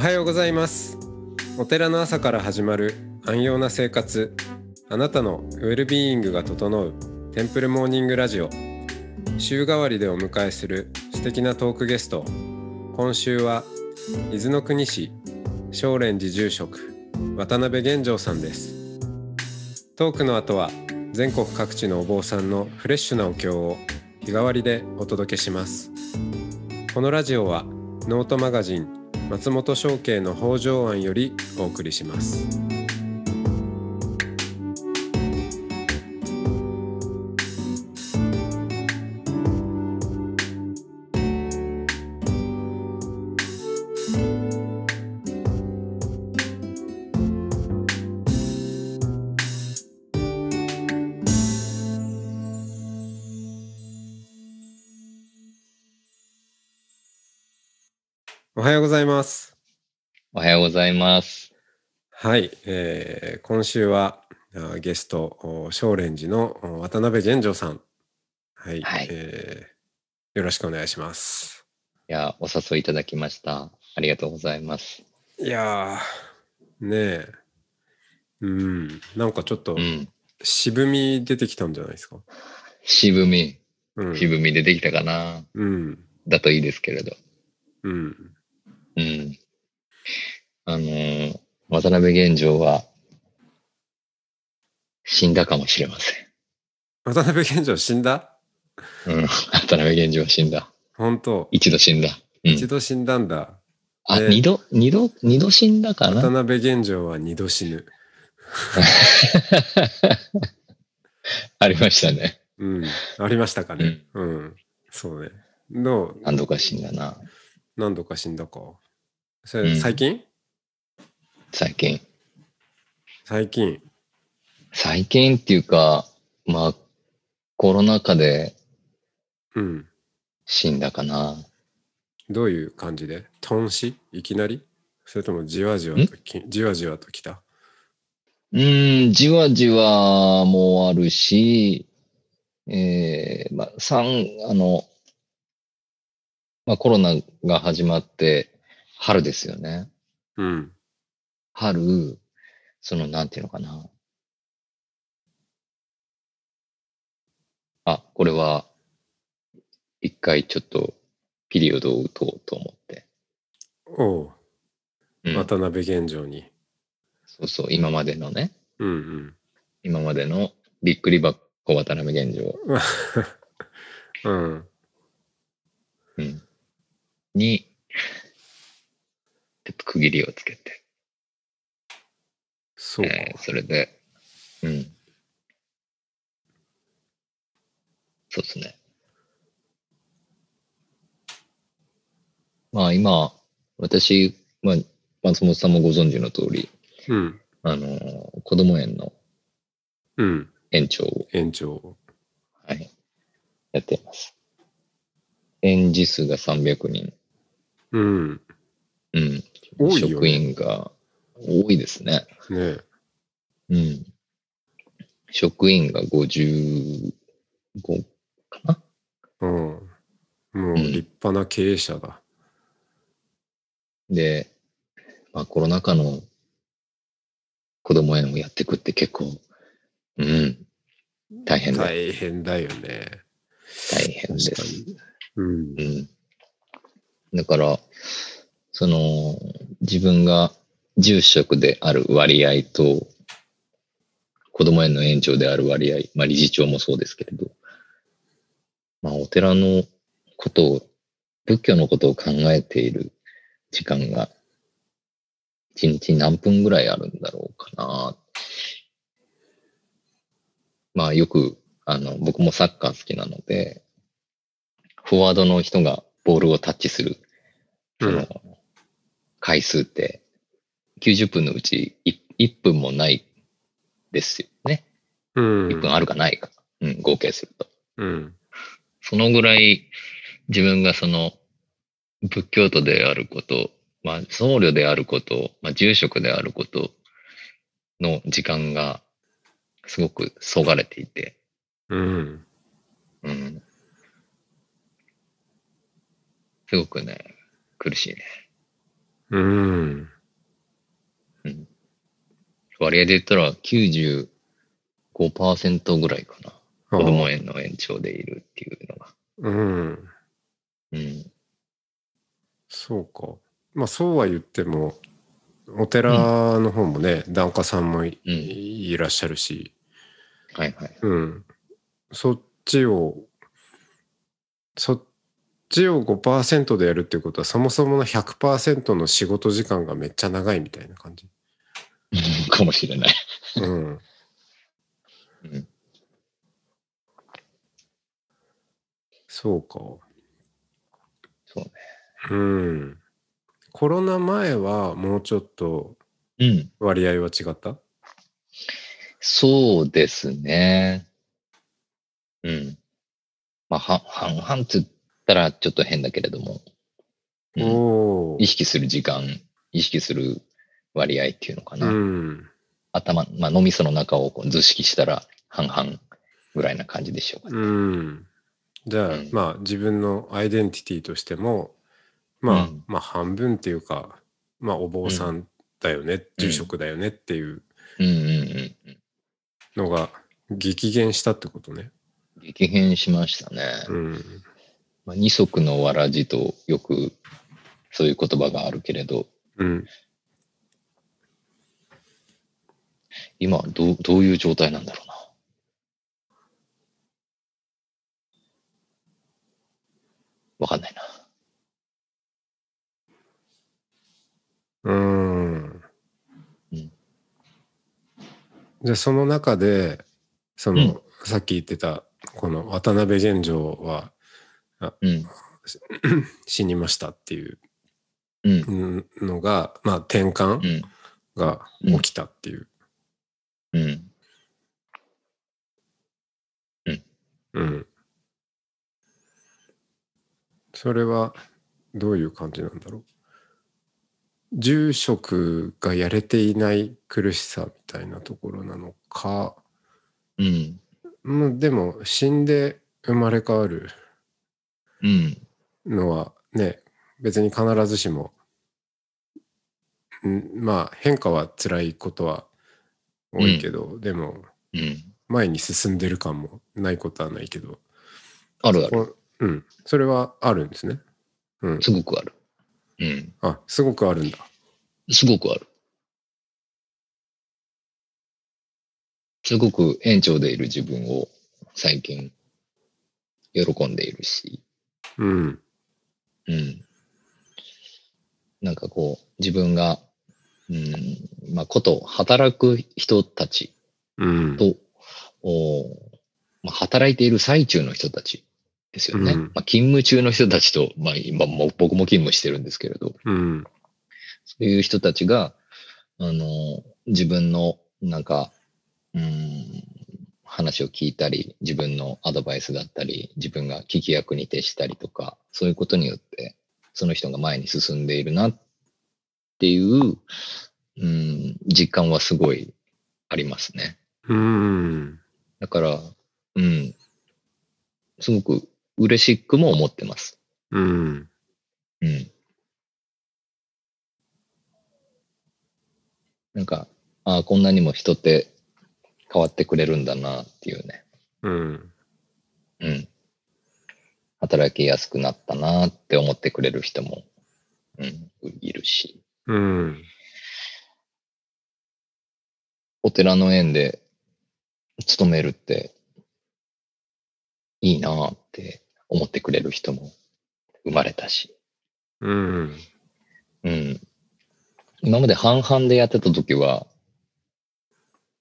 はようございます。お寺の朝から始まる安養な生活。あなたのウェルビーイングが整うテンプルモーニングラジオ。週替わりでお迎えする素敵なトークゲスト。今週は伊豆の国市少蓮寺住職渡辺玄城さんです。トークの後は全国各地のお坊さんのフレッシュなお経を日替わりでお届けします。このラジオはノートマガジン松本商家の北条庵よりお送りします。おはようございますおはようございます。はい、えー今週はあゲストお少蓮寺のお渡辺玄城さんはい、はいえーよろしくお願いしますいや、お誘いいただきました。ありがとうございます。いやーねえうんなんかちょっとうん。渋み出てきたんじゃないですか？渋み、うん渋みでできたかな。うんだといいですけれど。うんうん。あのー渡辺玄城は、死んだかもしれません。渡辺玄城死んだ？うん。渡辺玄城は死んだ。本当一度死んだ。うん一。度死んだんだあ、ね二度、二度、二度死んだか渡な辺玄城は二度死ぬ ありましたね。うんありましたかねうん、そうねどう？何度か死んだな。何度か死んだか。それうん最近、最近。最近。最近っていうか、まあ、コロナ禍でうん。死んだかな。どういう感じで？頓死いきなり？それともじわじわときじわじわときた？うーん、じわじわもあるし、えー、まあ、三、あの、まあコロナが始まって、春ですよね。うん。春、その、なんていうのかな。あ、これは、一回ちょっと、ピリオドを打とうと思って。おう、うん、渡辺玄城に。そうそう、今までのね、うん今までのびっくり箱渡辺現状、うん。うん。うん、に、ちょっと区切りをつけて、そうか。えーそれで、うん。そうですね。まあ今、私、まあ、松本さんもご存知の通り、うん。あのー子供園のうん。園長を、園長。はい、やっています。園児数が300人。うん。うん。多いよね職員が多いですね。ねうん。職員が55かな？うん。もう立派な経営者だ。で、まあコロナ禍の子供園をやっていくって結構、うん、大変だ。大変だよね。大変です。に。うんう。ん。だから、その、自分が住職である割合と、子供園の園長である割合、まあ理事長もそうですけれど、まあお寺のことを、仏教のことを考えている時間が、一日何分ぐらいあるんだろうかな。まあよく、あの、僕もサッカー好きなので、フォワードの人がボールをタッチする、その、回数って、90分のうち 1, 1分もないですよね。うん。1分あるかないか。うん、合計すると。うん。そのぐらい自分がその仏教徒であること、まあ僧侶であること、まあ住職であることの時間がすごくそがれていて、うん。うん。すごくね、苦しいね。うん。割合で言ったら95%ぐらいかな。子供園の延長でいるっていうのが。うん。うん。そうか。まあそうは言っても、お寺の方もね、檀家さんもい,、うんいらっしゃるし、はいはい。うん。そっちを、そっちを5%でやるっていうことは、そもそもの100%の仕事時間がめっちゃ長いみたいな感じ。かもしれない。うん。うん。そうか。そうね。うん。コロナ前はもうちょっとうん。割合は違った？そうですね。うん。まあ、は半々って言ったらちょっと変だけれども、うんおお意。識する時間、意識する割合っていうのかな。うん。頭、まあ、脳みその中をこう図式したら半々ぐらいな感じでしょうかね。うん。じゃあ、うんまあ自分のアイデンティティとしても、まあ、うんまあ半分っていうか、まあお坊さんだよね、住職だよねっていううんうんうんのが激減したってことね。うん。激変しましたね。うん。まあ、二足のわらじとよくそういう言葉があるけれど、うん。今どうどういう状態なんだろうな。わかんないな。うん。うんじゃあその中で、その、うんさっき言ってた、この渡辺玄城はうん。死にましたっていううん。うんのが、まあ転う換ん。が起きたっていう。うん。うん。それはどういう感じなんだろう。住職がやれていない苦しさみたいなところなのか、うん。うん、でも死んで生まれ変わるうん。のはね、別に必ずしも、んまあ変化は辛いことは多いけど、でもうん。前に進んでる感もないことはないけど、あるある。こうん、それはあるんですね。うん。すごくある。うん。あ、すごくあるんだ。すごくある。すごく園長でいる自分を最近喜んでいるし、うん。うん。なんかこう、自分が、うん、まあ、こと、働く人たちうん。と、おまあ、働いている最中の人たちですよね。うんまあ、勤務中の人たちと、まあ、今もう僕も勤務してるんですけれど、うん。そういう人たちが、あの、自分の、なんか、うん、話を聞いたり、自分のアドバイスだったり、自分が聞き役に徹したりとか、そういうことによって、その人が前に進んでいるなっていう、うん、実感はすごいありますね。うん。だから、うん、すごく嬉しくも思ってます。うん。うん。なんか、ああ、こんなにも人って変わってくれるんだなっていうね。うん。うん。働きやすくなったなって思ってくれる人も、うん、いるし。うん。お寺の縁で勤めるっていいなって思ってくれる人も生まれたし。うん。うん。今まで半々でやってた時は、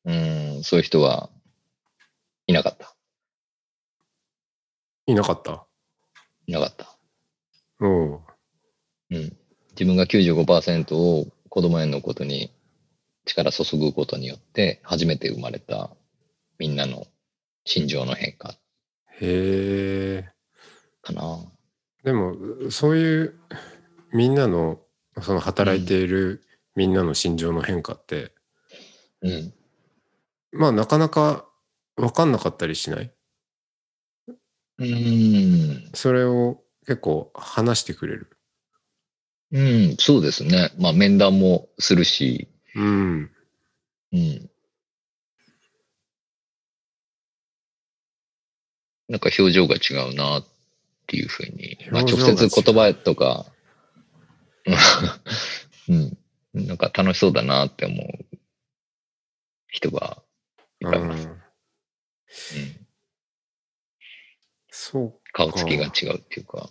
うん、そういう人はいなかった。いなかった？いなかった。おう。うん。自分が95%を子供園のことに力注ぐことによって、初めて生まれたみんなの心情の変化へえ。かな。でも、そういうみんなの、その働いているみんなの心情の変化って、うん。まあなかなか分かんなかったりしない？うん。それを結構話してくれる。うん、そうですね。まあ面談もするし、うん。うん。なんか表情が違うなっていうふうに。まあ直接言葉とか、うん。なんか楽しそうだなって思う人がいっぱいいます。うんうん。そうか。顔つきが違うっていうか。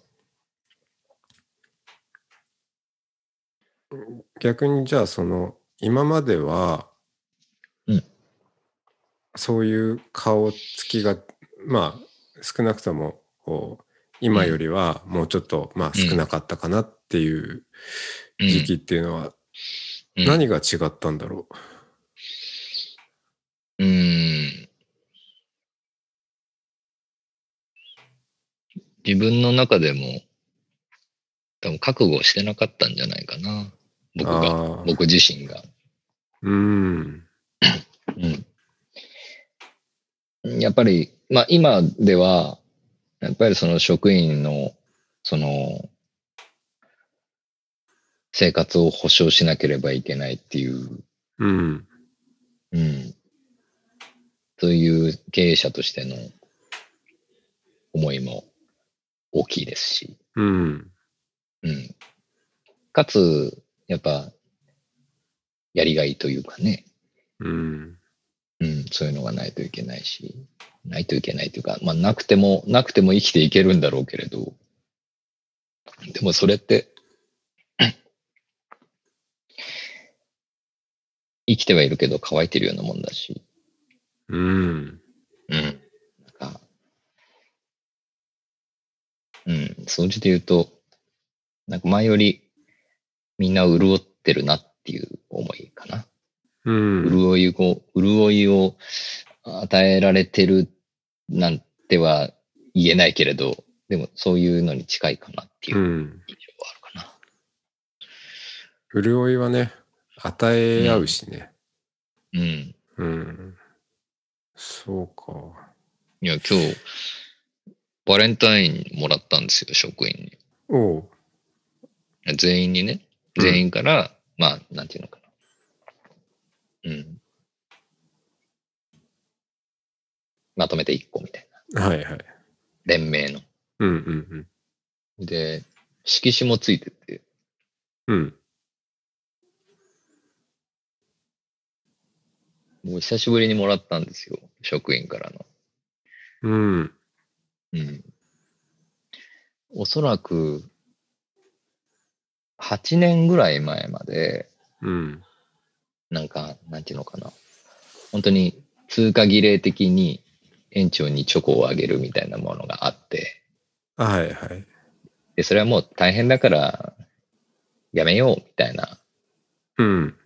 逆にじゃあその今までは、うんそういう顔つきがまあ少なくともこう今よりはもうちょっと、まあ少なかったかなっていううん時期っていうのはうん何が違ったんだろう？ーん自分の中でも多分覚悟してなかったんじゃないかな。う。僕が、僕自身が。うん。うん。やっぱり、まあ今では、やっぱりその職員の、その、生活を保障しなければいけないっていううん。うん。そういう経営者としての思いも大きいですし、うん。うん。かつ、やっぱ、やりがいというかね、うん。うん、そういうのがないといけないし、ないといけないというか、まあ、なくても、なくても生きていけるんだろうけれど、でもそれって、生きてはいるけど乾いてるようなもんだし、うん。うん。なんか、うん、総じて言うと、なんか前よりみんな潤ってるなっていう思いかな。うん。潤いを、潤いを与えられてるなんては言えないけれど、でもそういうのに近いかなっていううん印象はあるかな。潤いはね、与え合うしね。うん。うん。そうか。いや、今日、バレンタインもらったんですよ、職員に。おう。全員にね、うん全員から、まあ、なんていうのかな。うん。まとめて1個みたいな。はいはい。連名の。うんうんで、色紙もついてて、うん。うん。もう久しぶりにもらったんですよ。職員からの。うん。うん。おそらく、8年ぐらい前まで、うん。なんか、なんていうのかな。本当に通過儀礼的に園長にチョコをあげるみたいなものがあって、はいはい。で、それはもう大変だから、やめようみたいなうん。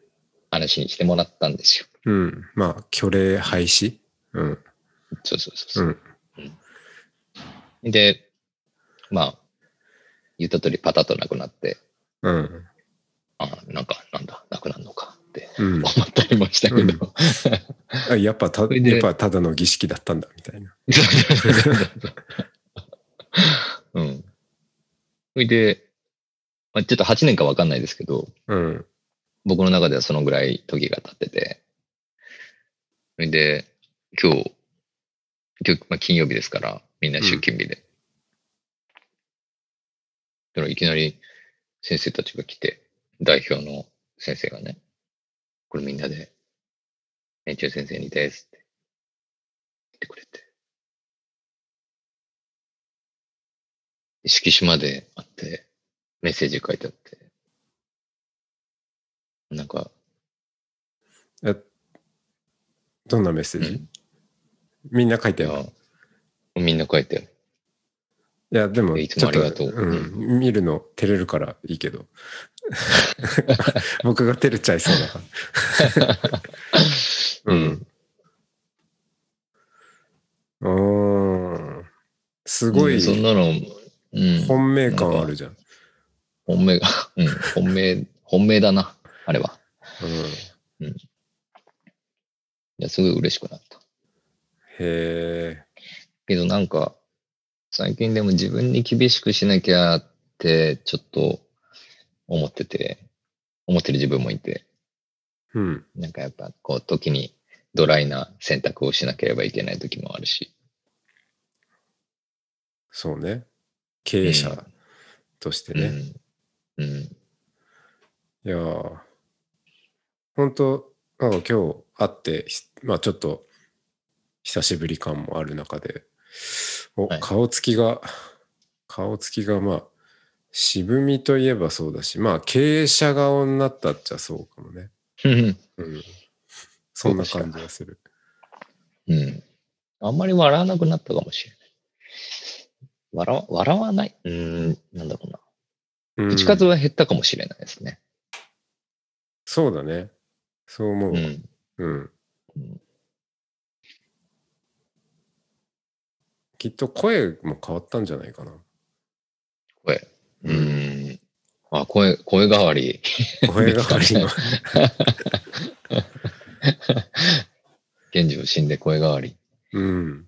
話にしてもらったんですよ。うん。まあ、虚礼廃止？うん。そうそうそうう。ん。で、まあ、言った通りパタッとなくなって、うん。あなんか、なんだ、なくなるのかってうん。思ったりもしたけど、あやっぱた、やっぱただの儀式だったんだ、みたいな。うん。それで、まあ、ちょっと8年かわかんないですけど、うん。僕の中ではそのぐらい時が経ってて、それで、今日、今日、まあ、金曜日ですから、みんな出勤日で。だからいきなり先生たちが来て、代表の先生がね、これみんなで、園長先生にですって言ってくれて。色紙まであって、メッセージ書いてあって、なんか、え、どんなメッセージ、うんみんな書いてある。、みんな書いてある。いや、でも、いつもありがとううん。見るの照れるからいいけど。僕が照れちゃいそうだから。うん。うん。すごいうんそんなの、うん。本命感あるじゃん。本命が、うん、本命、本命だな、あれは。うん。いや、すごい嬉しくなった。へえ。けどなんか、最近でも自分に厳しくしなきゃって、ちょっと思ってて、思ってる自分もいて、うん。なんかやっぱこう時にドライな選択をしなければいけない時もあるし。そうね。経営者としてね。うん。うん。いやー、本当なんか今日会って、ひまあちょっと久しぶり感もある中で、お、はい顔つきが、顔つきがまあ、渋みといえばそうだし、まあ経営者顔になったっちゃそうかもね。うん。うん。そんな感じがする。うん。あんまり笑わなくなったかもしれない。笑わ、笑わない？うーん、なんだろうな。うん口数は減ったかもしれないですね。そうだね。そう思う。うん。うん。うんきっと声も変わったんじゃないかな。声。うーん。あ、声、声変わり。声がわりの。現状死んで声変わり。うん。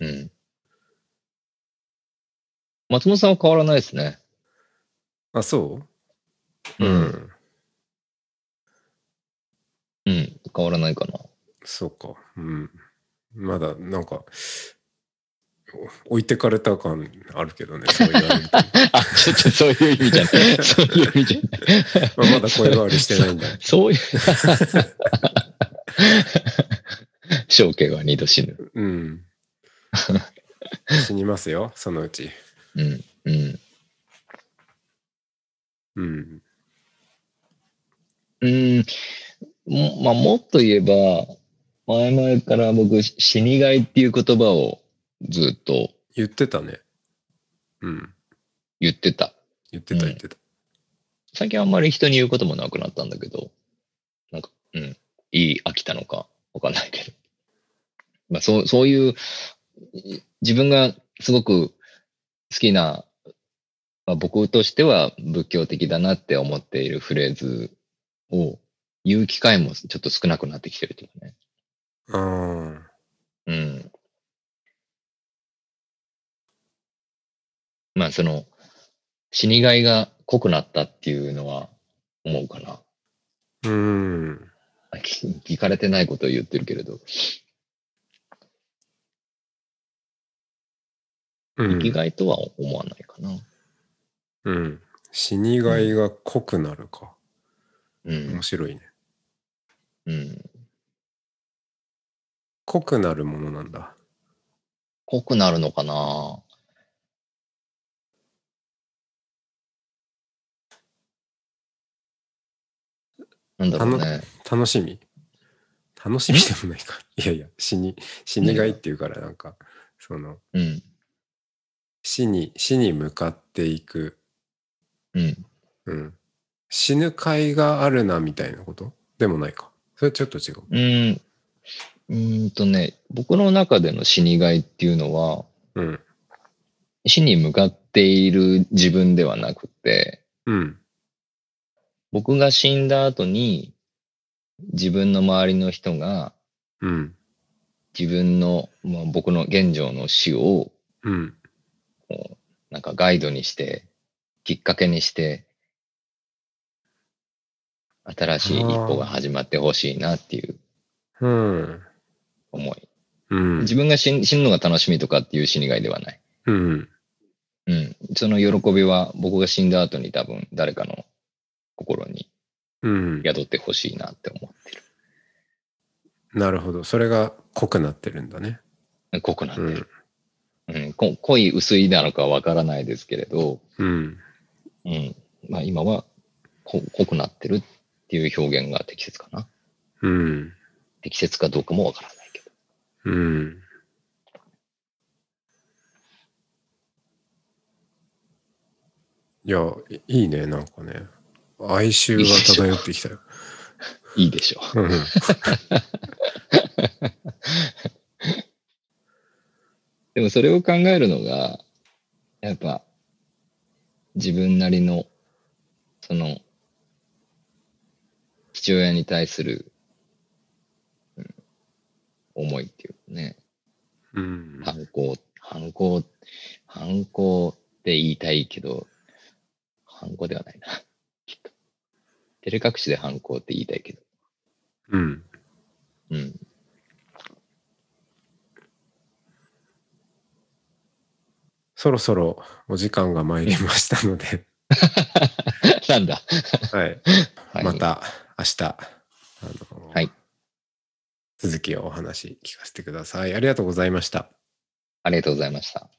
うん。松本さんは変わらないですね。あ、そう？ううんん。うん。変わらないかな。そうか。うん。まだ、なんか、お置いてかれた感あるけどね、そう言われると。あ、ちょっとそういう意味じゃない。そういう意味じゃない。まあ、まだ声変わりしてないんだ。そういう。象形は二度死ぬ。うん。死にますよ、そのうち。うん。うん。うん。うん。もまあ、もっと言えば、前々から僕、死にがいっていう言葉をずっと言ってたね。うん。言ってた。言ってた、うん言ってた。最近あんまり人に言うこともなくなったんだけど、なんか、うん、いい飽きたのかわかんないけど。まあ、そう、そういう、い自分がすごく好きな、まあ、僕としては仏教的だなって思っているフレーズを言う機会もちょっと少なくなってきてるというかね。ああ。うん。まあ、その、死にがいが濃くなったっていうのは思うかな。うん。あ聞聞かれてないことを言ってるけれど、うん生きがいとは思わないかな。うん。死にがいが濃くなるか。うん面。白いね。うん。濃くなるものなんだ。濃くなるのかな？なんだろうね。楽しみ？楽しみでもないか。いやいや、死に、死にがいっていうから、なんか、その、うん。死に、死に向かっていく、うん。うん。死ぬ会があるな、みたいなこと？でもないか。それちょっと違う。うん。うーんとね、僕の中での死にがいっていうのは、うん。死に向かっている自分ではなくて、うん。僕が死んだ後に、自分の周りの人がうん。自分の、まあ、僕の現状の死をうん。なんかガイドにして、きっかけにして、新しい一歩が始まってほしいなっていううん。思い。うん。自分が死ん死ぬのが楽しみとかっていう死にがいではない。うん。うん。その喜びは僕が死んだ後に多分誰かの心にうん。宿ってほしいなって思ってなるほど。それが濃くなってるんだね。る。濃くなってうる。ん。うん。こ濃い薄いなのかわからないですけれど、うん。うん。まあ今はこ濃くなってるっていう表現が適切かな。うん。適切かどうかもわからないけど。うん。いや、いいいね、なんかね。哀愁が漂ってきたよ。いいでしょう。うん。でもそれを考えるのが、やっぱ、自分なりの、その、父親に対する、うん思いっていうかね、うん。反抗、反抗、反抗って言いたいけど、反抗ではないな。照れ隠しで反抗って言いたいけど。うん。うん。そろそろお時間が参りましたので、なんだ。はい。はい、ま。た明日、あのはい続きをお話聞かせてください。ありがとうございました。ありがとうございました。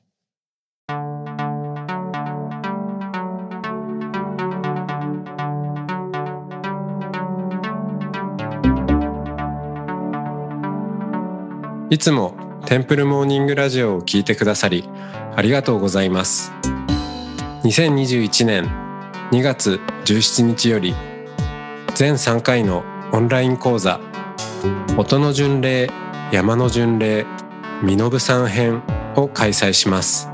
いつもテンプルモーニングラジオを聞いてくださりありがとうございます。2021年2月17日より全3回のオンライン講座音の巡礼山の巡礼身延さん編を開催します。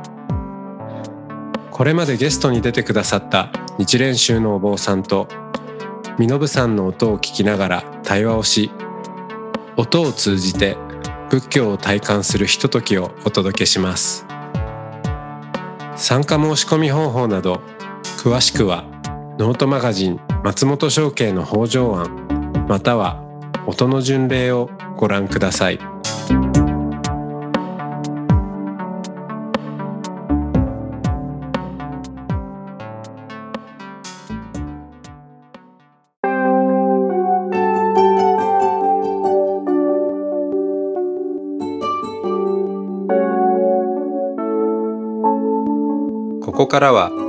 これまでゲストに出てくださった日蓮宗のお坊さんと身延さんの音を聞きながら対話をし音を通じて仏教を体感するひとときをお届けします参加申し込み方法など詳しくはノートマガジン松本商家の北条案または音の巡礼をご覧ください。ここからは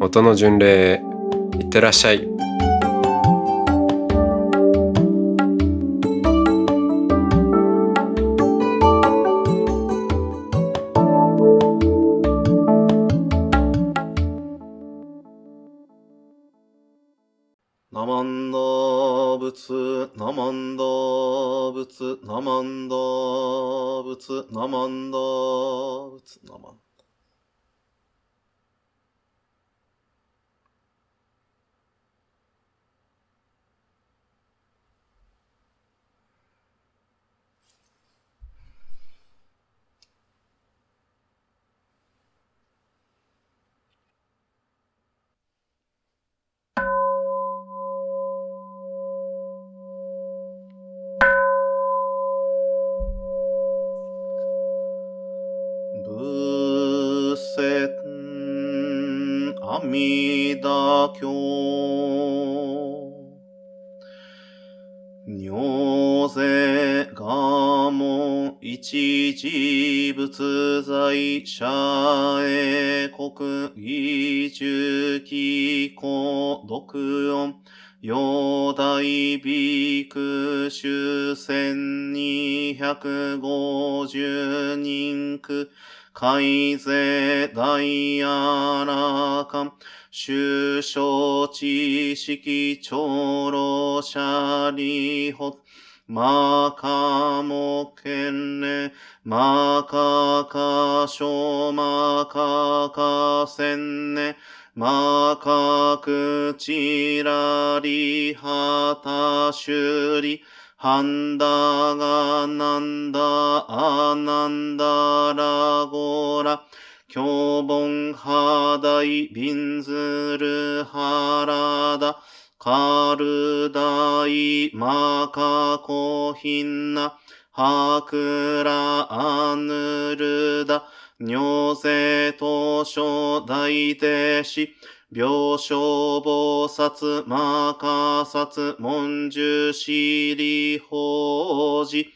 音の巡礼へいってらっしゃい。一時仏在者へ国義中期孤独音陽大ビク主千二百五十人区海税大アラカン首相知識長老者利北マカモケンネマカカショマカカセンネマカクチラリハタシュリハンダガナンダアナンダラゴラキョボンハダイビンズルハラダカルダイマカコヒンナハクラアヌルダ尿税東証大弟子病床菩薩マカサツ文殊シリ法事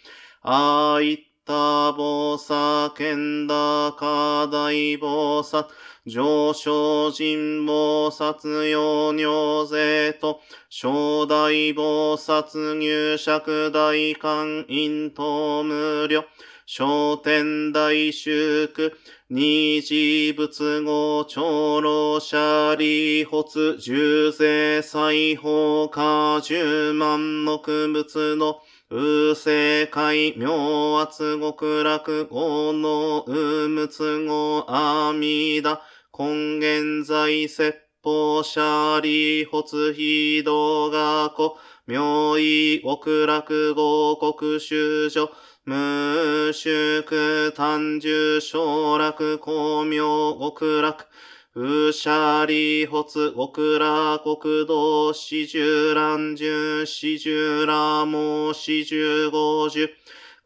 あいった菩薩剣高大菩薩上昇人菩薩用尿税と正大菩薩入釈大観陰と無料商店大修区、二次仏語、長老者利発、重税裁縫家、十万の仏の、うせ海、妙圧極楽、語のうむつ語、阿弥陀、根源在説法者利発、非道学、妙意極楽合国修女、無宿単樹省楽光明極楽、うしゃりほつ極楽国道四十乱十四十羅網四十五十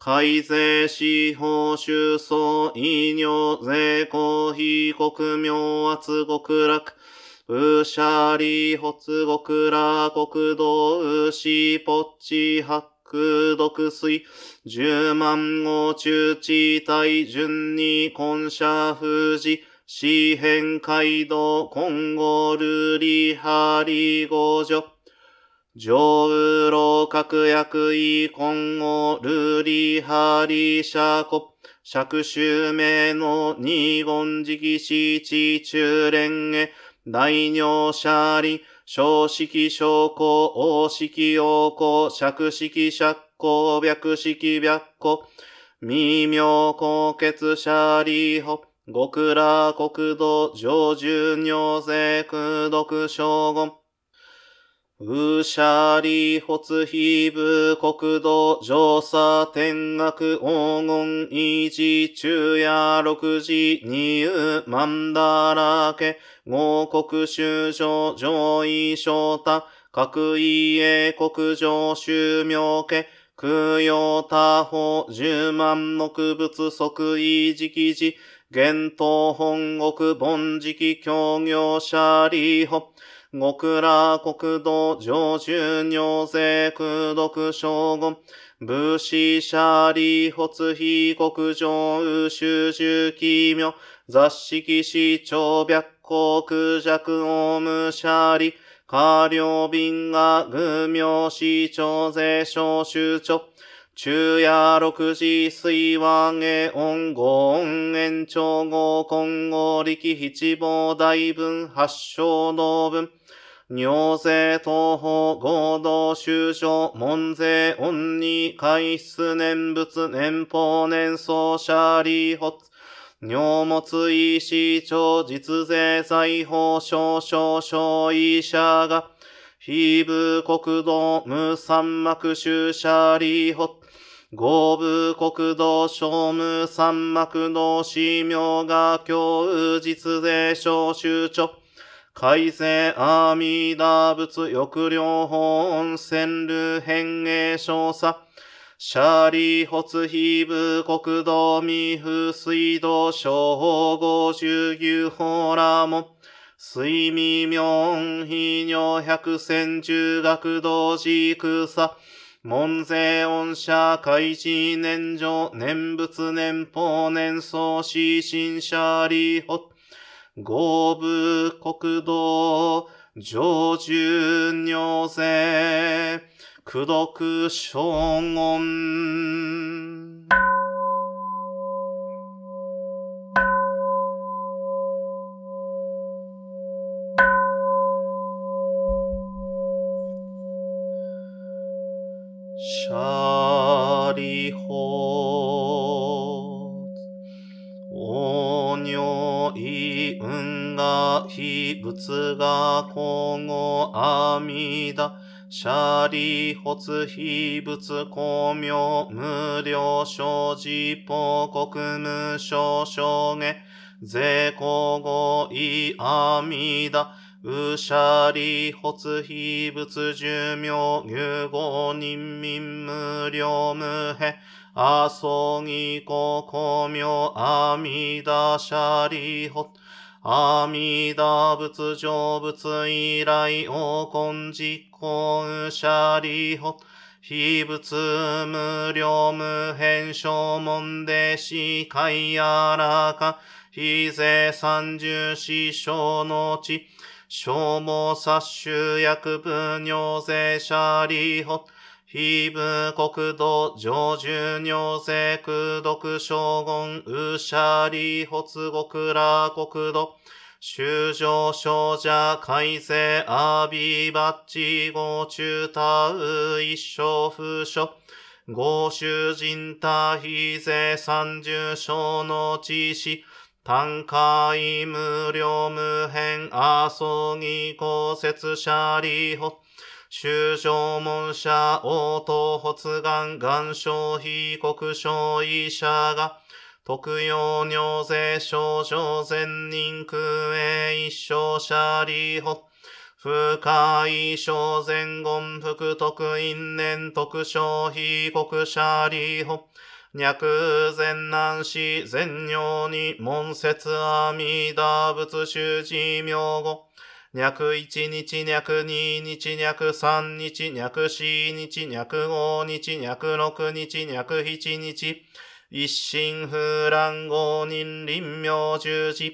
改税司法収総医療税公費国明圧極楽うしゃりほつ極楽国道うしぽっち八空毒水、十万号中地帯順に根社富士、四辺街道、今後ルリハリ五女。上右老各役位、今後ルリハリ社国。釈州名の二言直死地中連へ、大尿車輪、小式小公、大式陽公、釈式釈公、白式白公、微妙高血者利法、極楽国土、上重尿税空毒将軍、うしゃり発非部国土上佐天学黄金維持中夜六時二右万だらけ。合国修上上位昇太。各位英国上修明家。空用他法十万の区物即位直時現東本国本直協業者利法極楽国土上州尿税空毒将軍、武士者利発非国上宇宙中奇妙、雑式市長白国弱オム者利、下領便が愚名市長税小州長、昼夜六時水和下音語音延長語今後力七望大分八小道分、尿税東方合同修正門税恩に海出念仏年法年総者利発尿物医師長実税財法少々小医者が。非部国道無三幕集者利発合部国道小無三幕道市名が教実税小集長改正阿弥陀仏抑量本線流変営少佐。シャーリー発非部国道未風水道小五十牛法ラモン。水味明非尿百戦中学道寺草。門税恩者開示年上念仏年法年創始新者利法。合部国道上重尿税苦毒将軍仏が今後阿弥陀シャリ発非仏公明無料生寺報国無償証下税公語意阿弥陀うしゃり発非仏寿命牛語人民無料無辺あそぎこ公明阿弥陀シャリ発阿弥陀仏成仏以来王根実行シャリホ非仏無料無変小門で死海やらか非税三十四小の地消耗殺種薬部尿税シャリホ非部国土上重尿税空毒将軍ウシャリ発極ら国土修上少者改正アビバッチゴ中タウ一生不書合衆人他非税三十章の知識。単海無料無変阿蘇義公説者利法修正門者応答発願願消費国消医者が。特用尿税症状善人空営一生者利法不快小前言福徳因年特消費国者利法脈前難死前尿に門説阿弥陀仏修持名語。脈一日、脈二日、脈三日、脈四日、脈五日、脈六日、脈七日、一心不乱五人臨妙十字。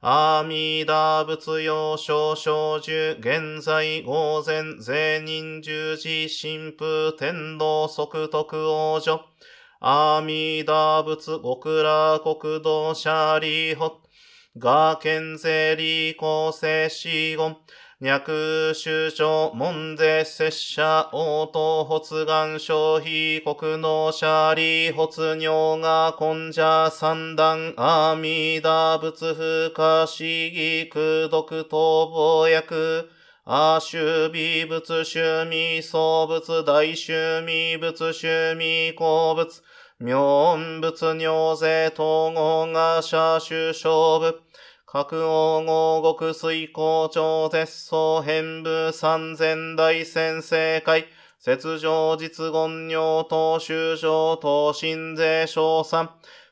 阿弥陀仏用少少寿、現在午前、税人十字、神父天道即徳王女。阿弥陀仏極楽国道シリホガーケンゼリー構成死言。脈主張門税拙者応答発願消費国能者利発尿が根者三段阿弥陀仏不可思議空毒逃亡薬阿修美仏修味創仏大修味仏修味鉱物妙音仏尿税統合が社主勝負。各王合国水校長絶相変部三千大先生会、雪上実言尿等修上等新税賞賛、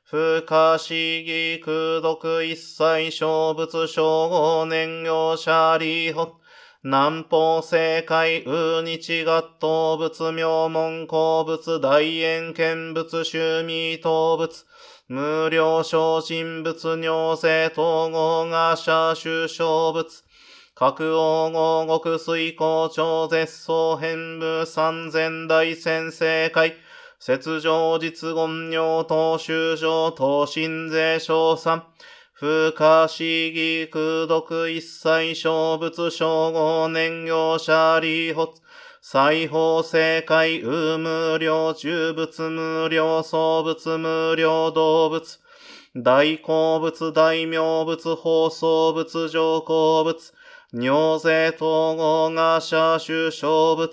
不可思議空読一切小仏称号年業者利法、南方正解ウ日合動物名門鉱物大円見物趣味動物、無料小人物尿性統合が社主小物。各王合国水校長絶相変部三千大先生会。雪上実言尿等修上等新税賞賛。不可思議空毒一切小物称号年業者利発。裁縫正解有無料重物無料創物無料動物。大好物大名物放送物上好物。尿税統合が社主小物。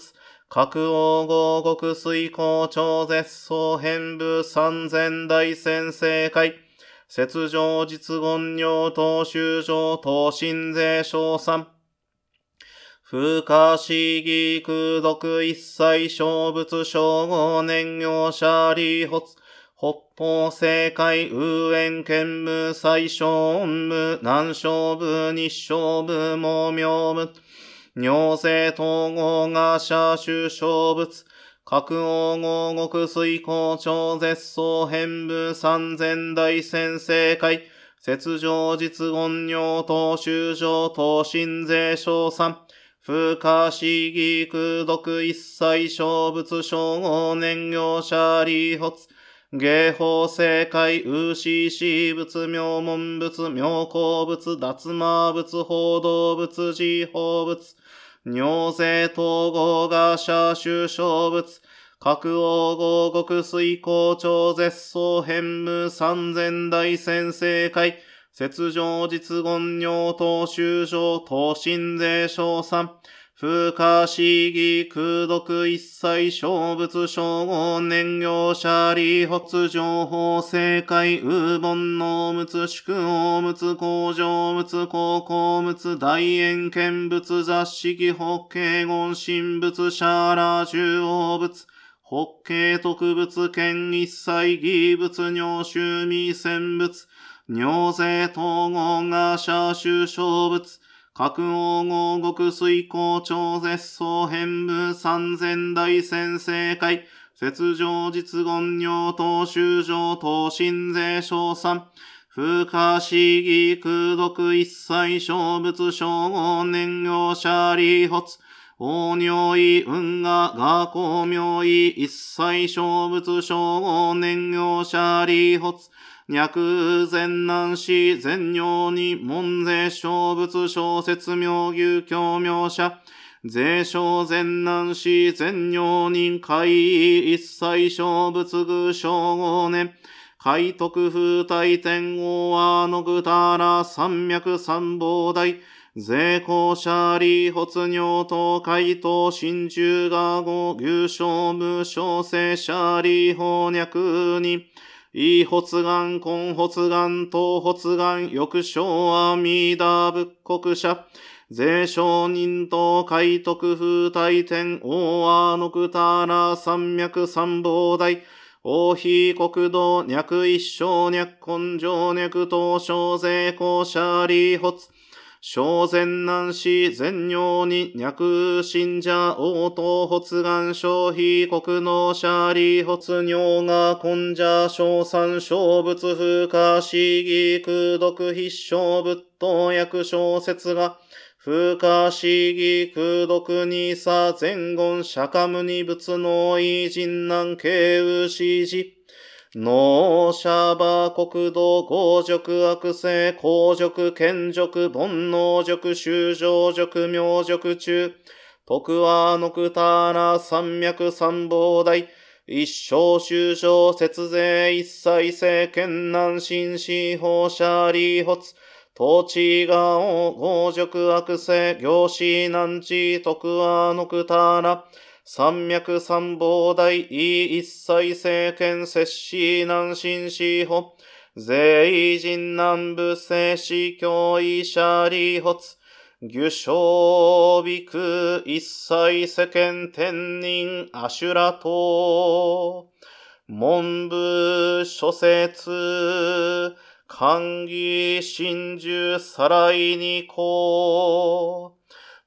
各王合国水校長絶相変部三千大先生会。雪上実言尿等修上等新税賞賛。不可思議空毒一切小物称号年業者利発。北方正解右縁剣部最小部南小部日小部毛明部。尿税統合が社主小物。各王合国水校長絶相変部三千大先生会。雪上実言尿等修上等新税賞賛。不可思議空毒一切小物称号年業者利発。芸法正解、ウシシ仏、妙門仏、妙高仏、脱魔仏、報道仏、自法仏、尿税統合が社主小物、各王合国水校長絶相変無三千大先生会、雪上実言尿等修上等身税賞賛、不可思議空毒一切小物称号年業者利発情報正解ウーボ能物宿王物工場物高校物大円見物雑式法慶言神物シャーラ中央物法慶特物権一切義物尿臭味戦物尿税統合が社主小物。各王合国水校長絶相変部三千大先生会、雪上実言尿等修上等新税賞賛、不可思議空毒一切小物称号年業者利発、王尿意、運河、学校名医、一切小仏、小号、年業者、利発、脈前難死、全尿に、門税、小仏、小説、妙牛、教名者、税小前難死、全尿人、会、一切小仏、具、小号年、海徳風大天王はのぐたら三脈三宝大、税公者利発尿等海東真珠が語牛小無小生者利法脈に、異発願、根発願、東発願、翌小阿弥陀仏国者、税商人と海徳風大天王阿のくたら三脈三宝大、王妃国土、脈一生、脈根性、脈東小税公者利発、小前難死、全尿に、脈信者、応答発願、消費国の者利発尿が根者、小三小仏風化、死義空毒必勝仏等薬小説が、風化死義空毒にさ前言釈迦無二仏の偉人難慶右指示。農者馬国土合塾悪性公塾賢塾煩悩塾修上塾明塾中。徳和のくたら三脈三宝大。一生修上節税一切政権難心司法者利発統治が合塾悪性行師難地。徳和のくたら三脈三宝大一切政権摂氏南進司法税人南部政司教医者利発愚将美空一切世間天人アシュラ等文部諸説歓義真珠さらいにこう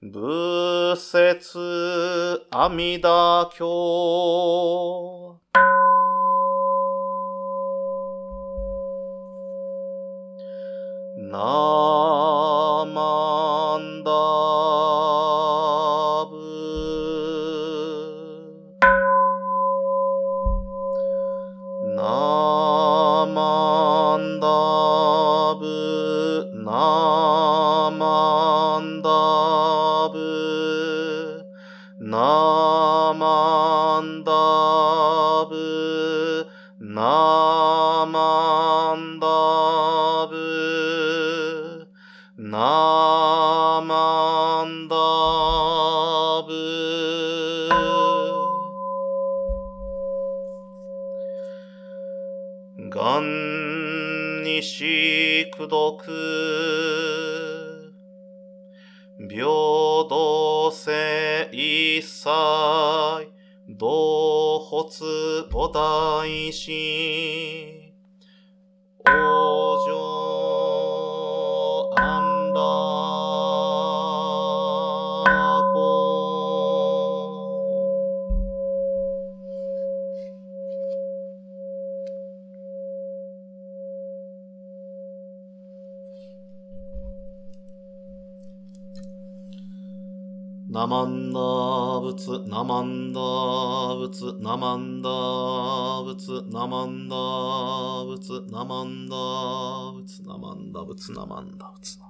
仏説阿弥陀経。ナ一切同発菩提心。ナマンダ仏、ナマンダ仏、ナマンダ仏、ナマンダ仏、ナマンダ仏、ナマンダ仏、ナマンダ仏。